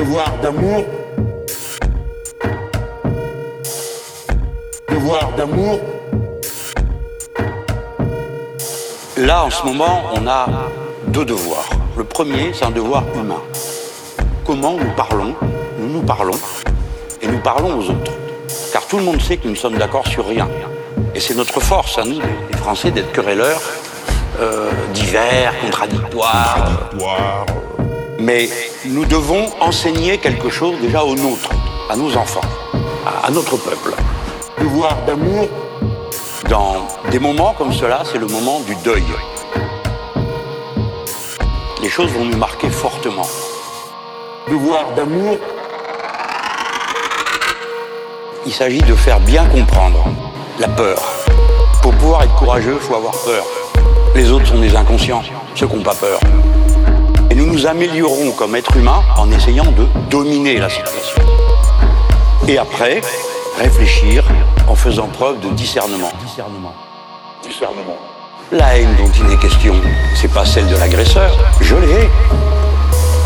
Devoir d'amour. Devoir d'amour. Là, en ce moment, on a deux devoirs. Le premier, c'est un devoir humain. Comment nous parlons, nous nous parlons, et nous parlons aux autres. Car tout le monde sait que nous sommes d'accord sur rien. Et c'est notre force, à nous, les Français, d'être querelleurs, euh, divers, contradictoires. Mais nous devons enseigner quelque chose déjà aux nôtres, à nos enfants, à, notre peuple. Devoir d'amour. Dans des moments comme cela, c'est le moment du deuil. Les choses vont nous marquer fortement. Devoir d'amour. Il s'agit de faire bien comprendre la peur. Pour pouvoir être courageux, il faut avoir peur. Les autres sont des inconscients, ceux qui n'ont pas peur. Et nous nous améliorons comme êtres humains en essayant de dominer la situation. Et après, réfléchir en faisant preuve de discernement. Discernement. Discernement. La haine dont il est question, c'est pas celle de l'agresseur. Je l'ai.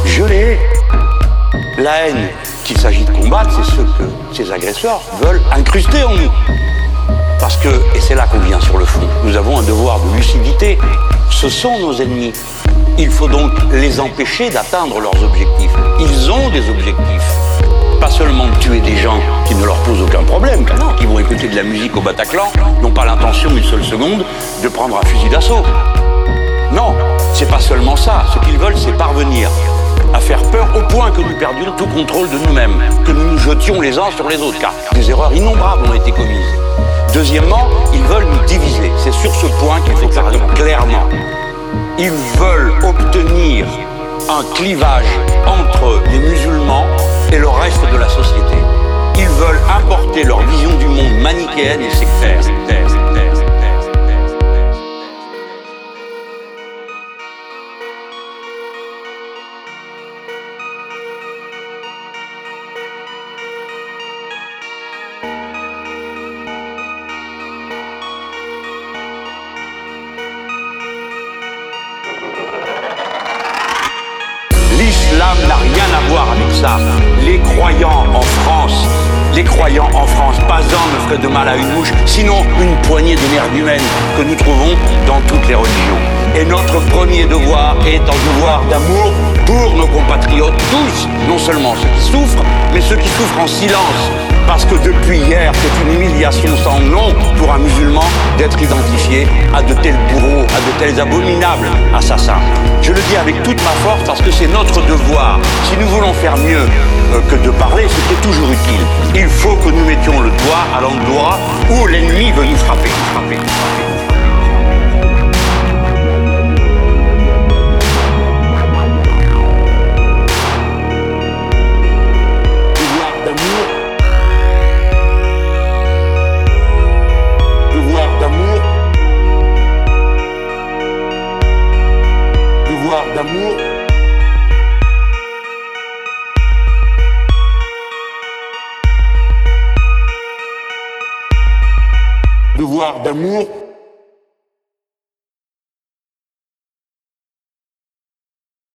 Je l'ai. La haine qu'il s'agit de combattre, c'est ce que ces agresseurs veulent incruster en nous. Parce que, et c'est là qu'on vient sur le fond, nous avons un devoir de lucidité. Ce sont nos ennemis. Il faut donc les empêcher d'atteindre leurs objectifs. Ils ont des objectifs. Pas seulement de tuer des gens qui ne leur posent aucun problème, qui vont écouter de la musique au Bataclan, n'ont pas l'intention une seule seconde de prendre un fusil d'assaut. Non, c'est pas seulement ça. Ce qu'ils veulent, c'est parvenir à faire peur au point que nous perdions tout contrôle de nous-mêmes, que nous nous jetions les uns sur les autres, car des erreurs innombrables ont été commises. Deuxièmement, ils veulent nous diviser. C'est sur ce point qu'il faut parler clairement. Ils veulent obtenir un clivage entre les musulmans et le reste de la société. Ils veulent importer leur vision du monde manichéenne et sectaire. N'a rien à voir avec ça. Les croyants en France, les croyants en France, pas un ne ferait de mal à une mouche, sinon une poignée d'énergumènes que nous trouvons dans toutes les religions. Et notre premier devoir est un devoir d'amour pour nos compatriotes, tous, non seulement ceux qui souffrent, mais ceux qui souffrent en silence. Parce que depuis hier, c'est une humiliation sans nom pour un musulman d'être identifié à de tels bourreaux, à de tels abominables assassins. Je le dis avec toute ma force parce que c'est notre devoir. Si nous voulons faire mieux euh, que de parler, ce qui est toujours utile, il faut que nous mettions le doigt à l'endroit où l'ennemi veut nous frapper. Devoir d'amour.